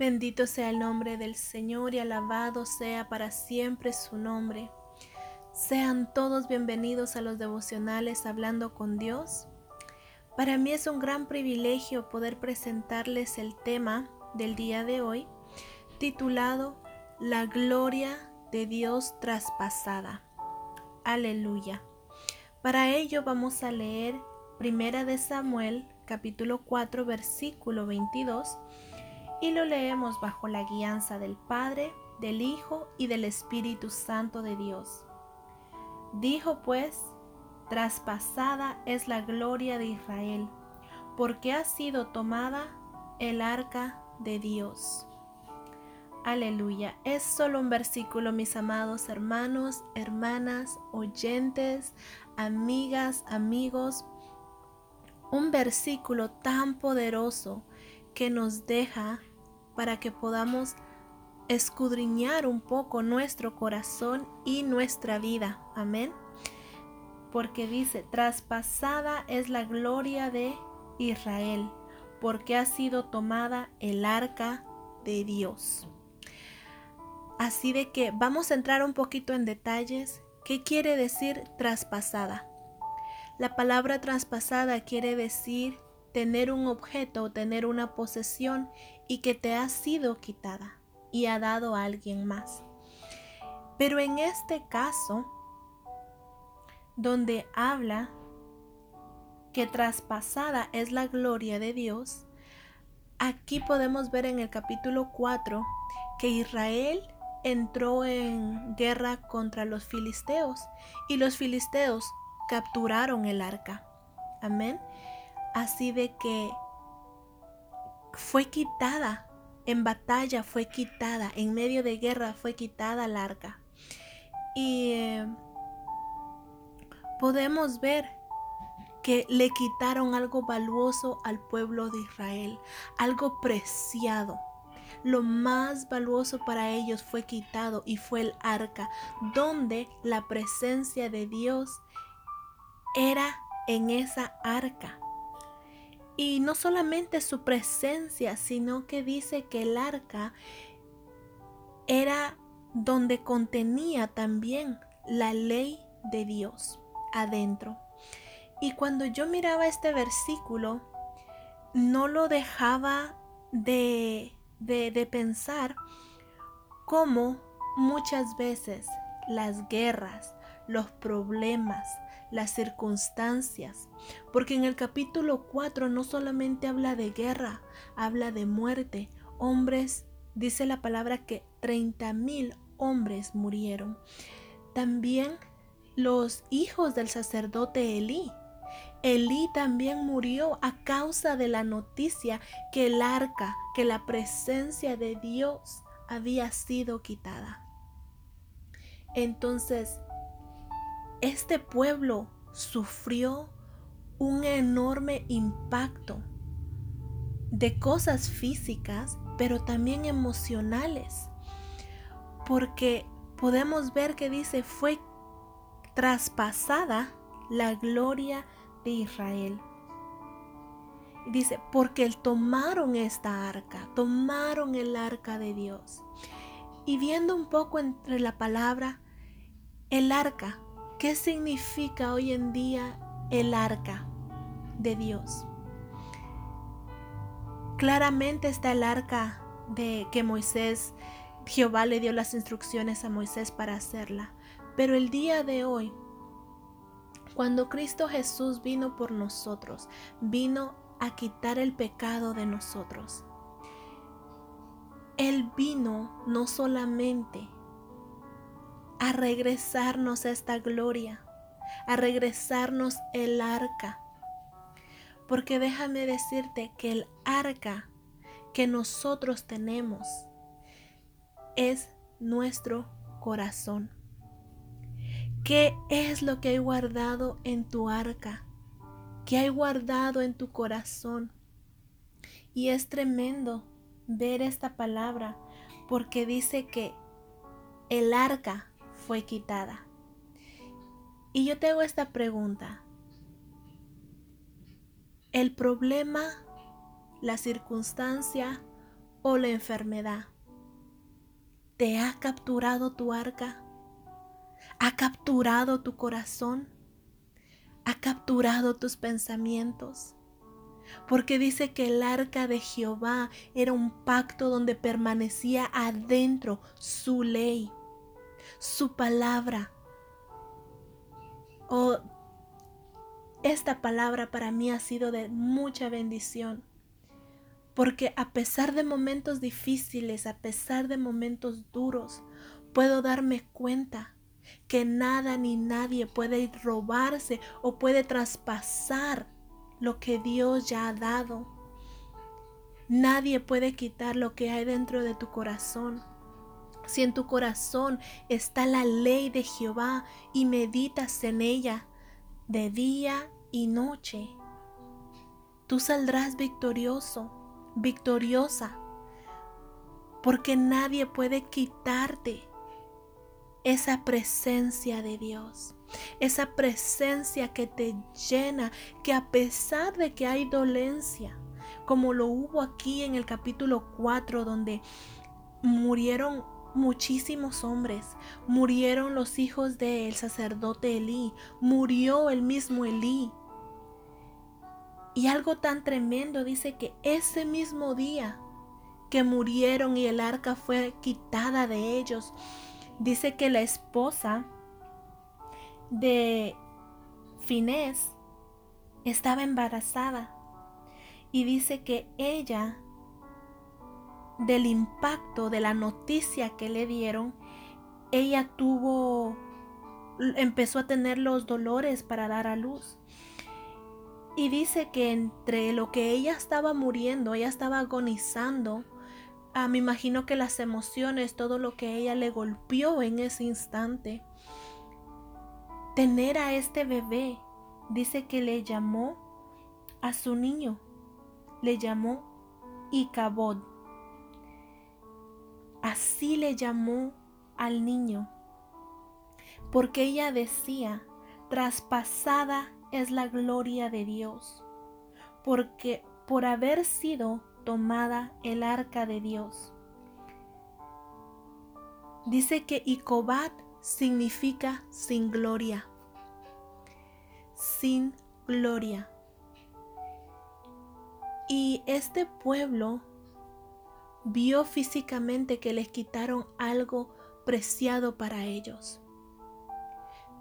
Bendito sea el nombre del Señor y alabado sea para siempre su nombre. Sean todos bienvenidos a los devocionales Hablando con Dios. Para mí es un gran privilegio poder presentarles el tema del día de hoy, titulado La gloria de Dios traspasada. Aleluya. Para ello vamos a leer Primera de Samuel, capítulo 4, versículo 22 y lo leemos bajo la guianza del Padre, del Hijo y del Espíritu Santo de Dios. Dijo pues, traspasada es la gloria de Israel, porque ha sido tomada el arca de Dios. Aleluya. Es solo un versículo, mis amados hermanos, hermanas, oyentes, amigas, amigos. Un versículo tan poderoso que nos deja para que podamos escudriñar un poco nuestro corazón y nuestra vida. Amén. Porque dice, traspasada es la gloria de Israel, porque ha sido tomada el arca de Dios. Así de que vamos a entrar un poquito en detalles. ¿Qué quiere decir traspasada? La palabra traspasada quiere decir tener un objeto o tener una posesión y que te ha sido quitada y ha dado a alguien más. Pero en este caso, donde habla que traspasada es la gloria de Dios, aquí podemos ver en el capítulo 4 que Israel entró en guerra contra los filisteos y los filisteos capturaron el arca. Amén. Así de que fue quitada en batalla, fue quitada, en medio de guerra fue quitada el arca. Y podemos ver que le quitaron algo valuoso al pueblo de Israel, algo preciado. Lo más valuoso para ellos fue quitado y fue el arca, donde la presencia de Dios era en esa arca. Y no solamente su presencia, sino que dice que el arca era donde contenía también la ley de Dios adentro. Y cuando yo miraba este versículo, no lo dejaba de, de, de pensar cómo muchas veces las guerras, los problemas, las circunstancias, porque en el capítulo 4 no solamente habla de guerra, habla de muerte. Hombres, dice la palabra que 30 mil hombres murieron. También los hijos del sacerdote Elí. Elí también murió a causa de la noticia que el arca, que la presencia de Dios había sido quitada. Entonces, este pueblo sufrió un enorme impacto de cosas físicas, pero también emocionales. Porque podemos ver que dice, fue traspasada la gloria de Israel. Dice, porque tomaron esta arca, tomaron el arca de Dios. Y viendo un poco entre la palabra, el arca ¿Qué significa hoy en día el arca de Dios? Claramente está el arca de que Moisés, Jehová le dio las instrucciones a Moisés para hacerla. Pero el día de hoy, cuando Cristo Jesús vino por nosotros, vino a quitar el pecado de nosotros. Él vino no solamente a regresarnos a esta gloria, a regresarnos el arca. Porque déjame decirte que el arca que nosotros tenemos es nuestro corazón. ¿Qué es lo que hay guardado en tu arca? ¿Qué hay guardado en tu corazón? Y es tremendo ver esta palabra porque dice que el arca fue quitada. Y yo te hago esta pregunta. ¿El problema, la circunstancia o la enfermedad. ¿Te ha capturado tu arca? ¿Ha capturado tu corazón? ¿Ha capturado tus pensamientos? Porque dice que el arca de Jehová era un pacto donde permanecía adentro su ley, su palabra. Oh, esta palabra para mí ha sido de mucha bendición. Porque a pesar de momentos difíciles, a pesar de momentos duros, puedo darme cuenta que nada ni nadie puede robarse o puede traspasar lo que Dios ya ha dado. Nadie puede quitar lo que hay dentro de tu corazón. Si en tu corazón está la ley de Jehová y meditas en ella de día y noche, tú saldrás victorioso, victoriosa, porque nadie puede quitarte esa presencia de Dios, esa presencia que te llena, que a pesar de que hay dolencia, como lo hubo aquí en el capítulo 4, donde murieron muchísimos hombres, murieron los hijos del sacerdote Elí, murió el mismo Elí. Y algo tan tremendo dice que ese mismo día que murieron y el arca fue quitada de ellos, dice que la esposa de Finés estaba embarazada. Y dice que ella del impacto de la noticia que le dieron, ella tuvo empezó a tener los dolores para dar a luz. Y dice que entre lo que ella estaba muriendo, ella estaba agonizando, Ah, me imagino que las emociones, todo lo que ella le golpeó en ese instante. Tener a este bebé, dice que le llamó a su niño, le llamó Icabod. Así le llamó al niño, porque ella decía, traspasada es la gloria de Dios, porque por haber sido tomada el arca de Dios. Dice que Icobat significa sin gloria. Sin gloria. Y este pueblo vio físicamente que les quitaron algo preciado para ellos.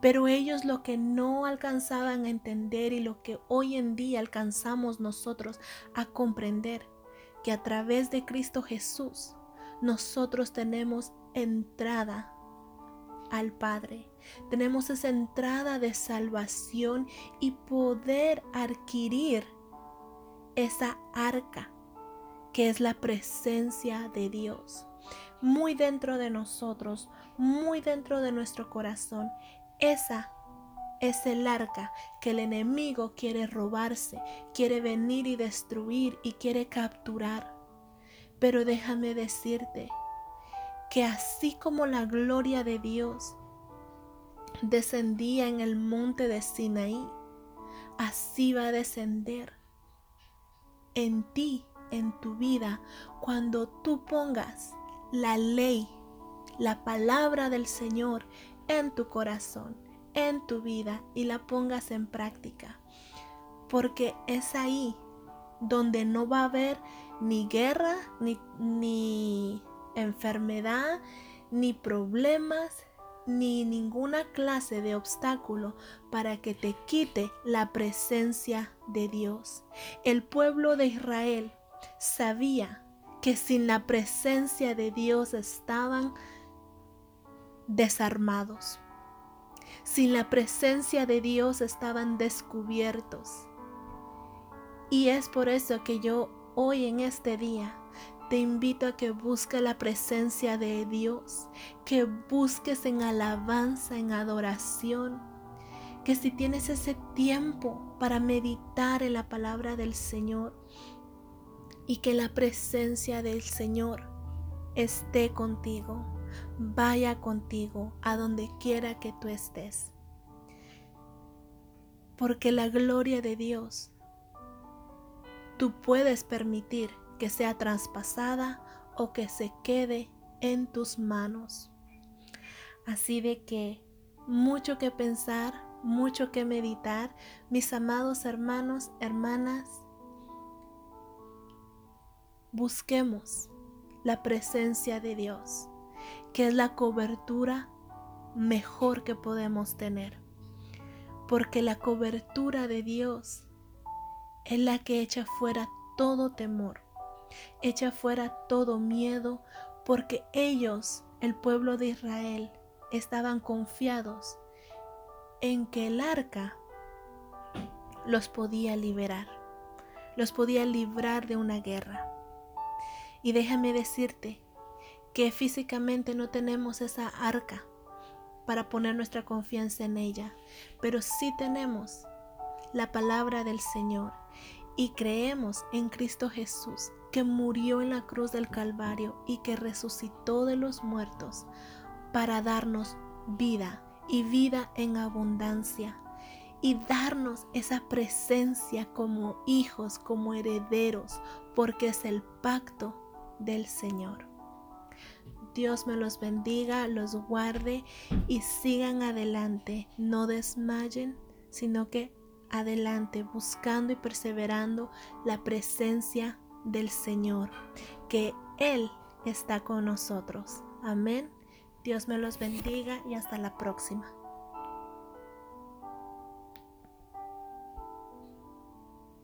Pero ellos lo que no alcanzaban a entender y lo que hoy en día alcanzamos nosotros a comprender que a través de Cristo Jesús nosotros tenemos entrada al Padre. Tenemos esa entrada de salvación y poder adquirir esa arca que es la presencia de Dios. Muy dentro de nosotros, muy dentro de nuestro corazón. Esa es el arca que el enemigo quiere robarse, quiere venir y destruir y quiere capturar. Pero déjame decirte que así como la gloria de Dios descendía en el monte de Sinaí, así va a descender en ti, en tu vida, cuando tú pongas la ley, la palabra del Señor en tu corazón en tu vida y la pongas en práctica. Porque es ahí donde no va a haber ni guerra, ni, ni enfermedad, ni problemas, ni ninguna clase de obstáculo para que te quite la presencia de Dios. El pueblo de Israel sabía que sin la presencia de Dios estaban desarmados. Sin la presencia de Dios estaban descubiertos. Y es por eso que yo hoy en este día te invito a que busques la presencia de Dios, que busques en alabanza, en adoración, que si tienes ese tiempo para meditar en la palabra del Señor y que la presencia del Señor esté contigo vaya contigo a donde quiera que tú estés. Porque la gloria de Dios, tú puedes permitir que sea traspasada o que se quede en tus manos. Así de que mucho que pensar, mucho que meditar, mis amados hermanos, hermanas, busquemos la presencia de Dios, que es la cobertura mejor que podemos tener. Porque la cobertura de Dios es la que echa fuera todo temor, echa fuera todo miedo, porque ellos, el pueblo de Israel, estaban confiados en que el arca los podía liberar, los podía librar de una guerra. Y déjame decirte que físicamente no tenemos esa arca para poner nuestra confianza en ella, pero sí tenemos la palabra del Señor y creemos en Cristo Jesús, que murió en la cruz del Calvario y que resucitó de los muertos para darnos vida y vida en abundancia y darnos esa presencia como hijos, como herederos, porque es el pacto del Señor. Dios me los bendiga, los guarde y sigan adelante, no desmayen, sino que adelante buscando y perseverando la presencia del Señor, que Él está con nosotros. Amén. Dios me los bendiga y hasta la próxima.